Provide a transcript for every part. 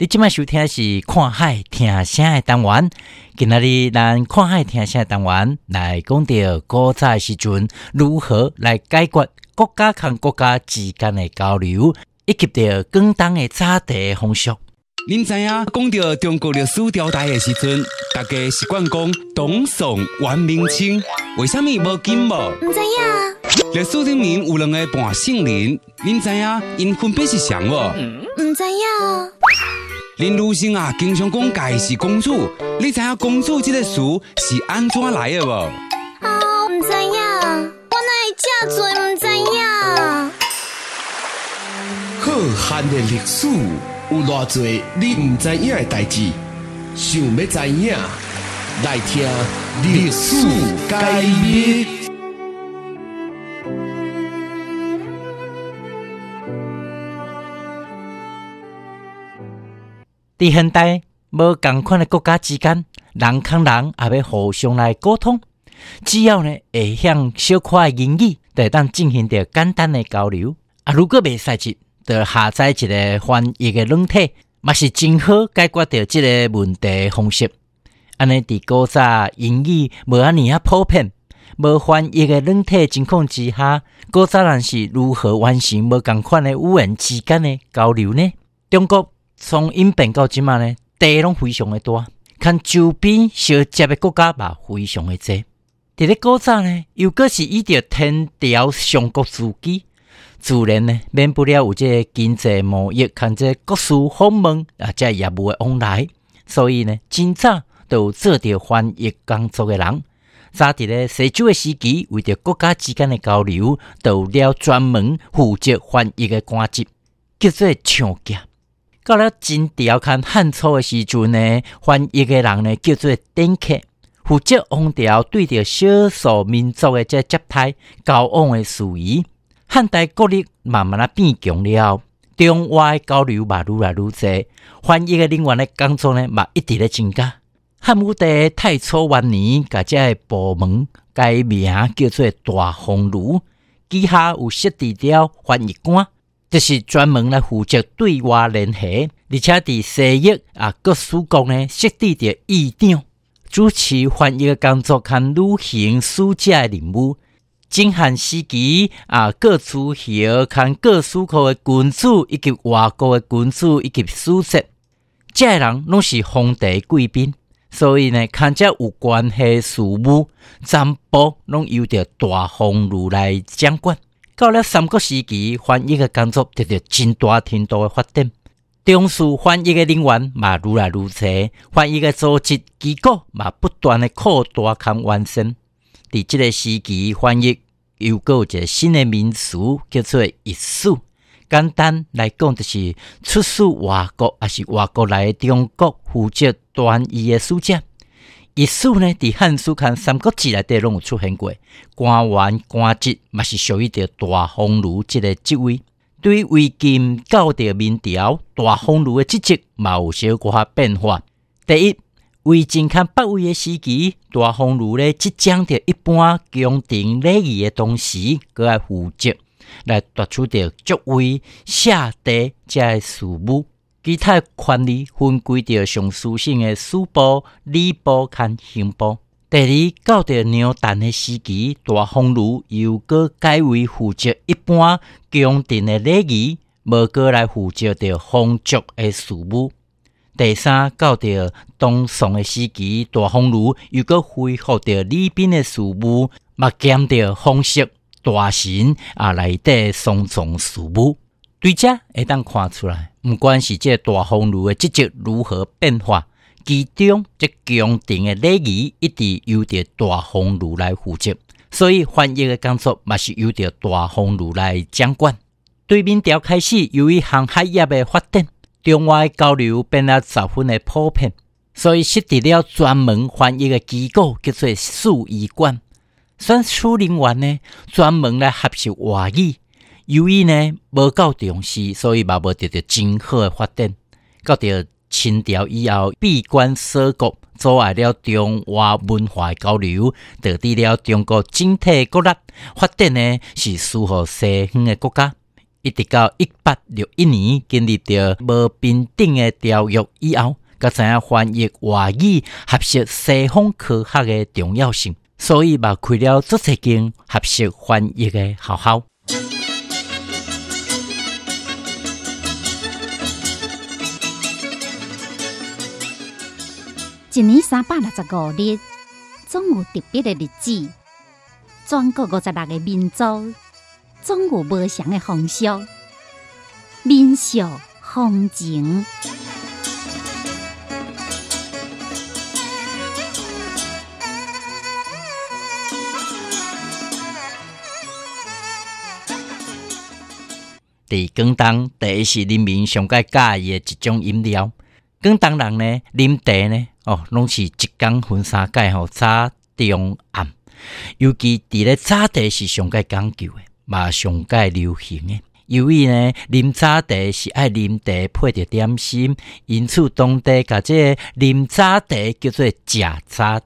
你即摆收听是看海听声的单元，今仔日咱看海听声的单元来讲到古早时阵如何来解决国家和国家之间的交流，以及着广东的早地风俗。您知影讲到中国历史朝代的时阵，大家习惯讲唐宋元明清，为什么无金无？唔知影，历史里面有两个半姓林，您知影因分别是谁无？唔知影，林如生啊，经常讲家是公主，你知影公主这个词是安怎来的无？哦，唔知影，我哪会这多唔知影？浩瀚的历史有偌多你唔知影的代志，想要知影，来听历史解密。伫现代无共款的国家之间，人看人也要互相来沟通。只要呢会向小可的英语，就会当进行着简单的交流。啊，如果袂使记，就下载一个翻译的软体，嘛是真好解决掉即个问题的方式。安尼伫古早英语无安尼啊普遍，无翻译的软体情况之下，古早人是如何完成无共款的语言之间的交流呢？中国从演变到即嘛呢，地拢非常的大，看周边相接的国家嘛非常的多。伫咧古早呢，又搁是以着天朝上国自己，自然呢免不了有这个经济贸易，看这国事访问啊，这业务的往来。所以呢，真早都有做着翻译工作的人。早伫咧西周的时期，为着国家之间的交流，都有了专门负责翻译的官职，叫做唱家。到了真朝看汉初的时阵呢，翻译的人呢叫做典客，负责王朝对着少数民族的这接待交往的事宜。汉代国力慢慢啊变强了，中外交流嘛愈来愈多，翻译的人员的工作呢嘛一直咧增加。汉武帝太初元年，甲这个部门改名叫做大鸿胪，旗下有设置了翻译官。就是专门来负责对外联系，而且伫西域啊各属国呢设置着议长，主持翻译的工作，看履行使者的任务。晋汉时期啊，各诸侯看各属国的君主以及外国的君主以及使节，这人拢是皇帝贵宾，所以呢，看这有关系事务，全部拢由着大鸿胪来掌管。到了三国时期，翻译的工作得到真大程度的发展，中枢翻译的人员嘛愈来愈多，翻译的组织机构嘛不断的扩大和完善。伫这个时期，翻译又有一个新的名词，叫做译书。简单来讲，就是出使外国，还是外国来的中国负责传译的使者。译书呢，伫汉书看《三国志》内底拢有出现过，官员官职嘛是属于着大鸿胪即个职位。对于魏晋到着明朝，大鸿胪的职责嘛有小寡变化。第一，魏晋看北魏的时期，大鸿胪咧即将着一般宫廷礼仪的同时，搁来负责来夺取着爵位、下地这个事务。其他权力分归着上书省的书部、礼部和刑部。第二，到着牛蛋的时期，大鸿胪又搁改为负责一般宫廷的礼仪，无过来负责着皇族的事务。第三，到着东宋的时期，大风炉又搁恢复着礼宾的事务，嘛兼着皇室大神啊内底双重事务。对遮会当看出来，毋管是这大风炉的职责如何变化，其中这宫廷的礼仪一直由着大风炉来负责，所以翻译的工作嘛是由着大风炉来掌管。对明朝开始，由于航海业的发展，中外交流变得十分的普遍，所以设立了专门翻译的机构，叫做数译馆。选处人员呢，专门来学习外语。由于呢无够重视，所以嘛无得到真好的发展。到着清朝以后，闭关锁国，阻碍了中外文化的交流，导致了中国整体国力发展呢是输乎西方的国家。一直到一八六一年，经历着无平等的条约以后，才知影翻译外语、学习西方科学的重要性，所以嘛开了足侪间学习翻译的学校。一年三百六十五日，总有特别的日子。全国五十六个民族，总有不同的风俗、民俗、风情。伫广东，第一是人民上介喜欢的一种饮料。广东人呢，啉茶呢，哦，拢是一工分三界吼，早、中、暗。尤其伫咧早茶是上介讲究的，嘛上介流行的。由于呢，啉早茶是爱啉茶配着点心，因此当地甲这啉早茶叫做食早茶。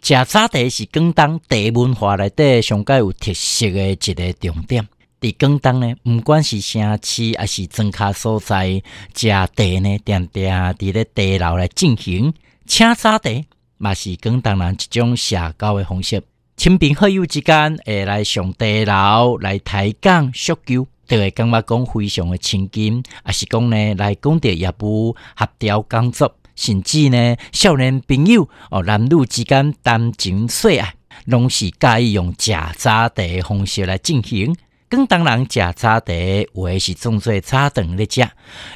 食早茶是广东茶文化内底上介有特色的一个重点。伫广东呢，毋管是城市还是庄卡所在，食茶呢，定定伫咧茶楼来进行请早茶，嘛是广东人一种社交的方式。亲朋好友之间会来上茶楼来抬杠叙旧，都会感觉讲非常的亲近，也是讲呢来讲着业务协调工作，甚至呢少年朋友哦男女之间谈情说爱，拢是介意用食早茶的方式来进行。广东人食早茶，有诶是种做早顿咧食。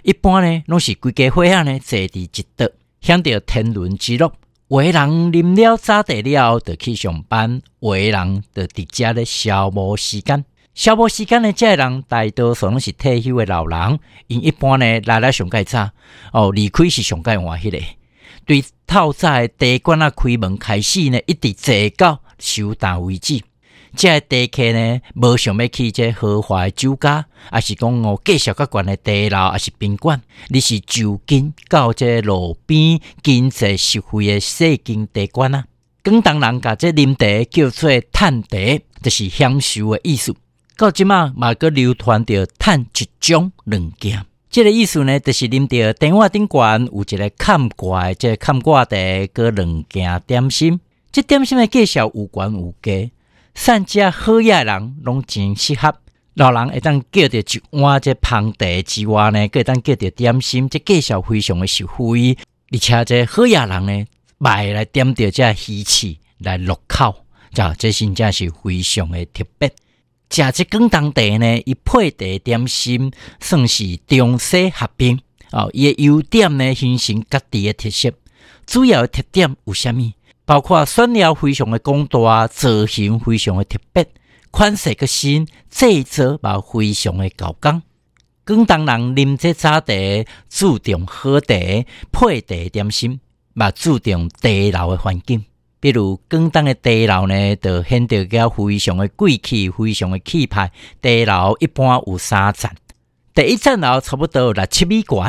一般呢，拢是规家伙仔呢坐伫一桌，享着天伦之乐。有的人啉了早茶了，就去上班；有的人就直接咧消磨时间。消磨时间的这人，大多数拢是退休的老人。因一般呢来来上盖早，哦，离开是上较晚迄个。对透早的茶馆啊开门开始呢，一直坐到收单为止。这茶客呢，无想要去这豪华酒家，还是讲哦，介绍较悬的茶楼，还是宾馆？你是就近到这路边经济实惠的细间茶馆啊？广东人甲这啉茶叫做叹茶，就是享受的意思。到即马嘛，个流传着叹一种两件。这个意思呢，就是啉着电话顶悬有一个看挂，这看挂茶个两件点心。这点心的介绍有悬有低。善食好野人拢真适合，老人会当叫着一碗这芳茶之外呢，会当叫着点心，这介绍非常的实惠，而且这好野人呢，买来点着这鱼翅来入口，就这真正是非常的特别。食这广东茶呢，伊配茶点心算是中西合并哦，伊的优点呢，形成各地的特色，主要特点有啥物？包括选料非常的广大，造型非常的特别，款式个新，制作嘛非常的高刚。广东人啉这早茶，注重喝茶、配茶点心，嘛注重茶楼的环境。比如广东的茶楼呢，就显得个非常的贵气，非常的气派。茶楼一般有三层，第一层楼差不多六七米高，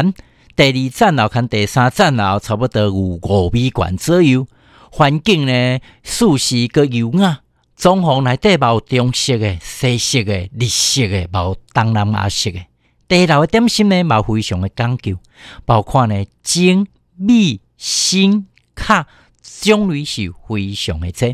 第二层楼跟第三层楼差不多有五米高左右。环境呢，舒适个优雅，装潢内底有中式的、西式的、日式的，有东南亚式的。茶楼的点心呢，嘛非常的讲究，包括呢精、米、新、卡种类是非常的多。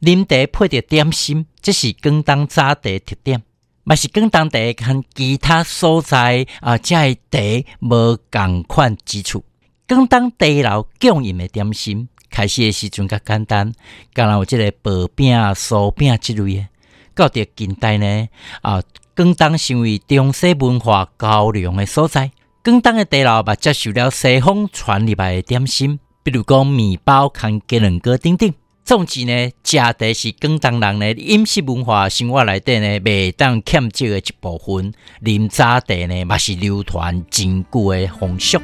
啉茶配着点心，这是广东早茶特点，嘛是广东茶跟其他所在啊，这茶无共款之处。广东茶楼供应的点心。开始的时阵较简单，敢若有即个薄饼、酥饼之类的。到着近代呢，啊，广东成为中西文化交流的所在。广东的茶楼嘛，接受了西方传入来的点心，比如讲面包、康鸡卵糕等等。总之呢，食茶是广东人的饮食文化生活内底呢，未当欠少的一部分。啉早茶呢，嘛是流传真久的风俗。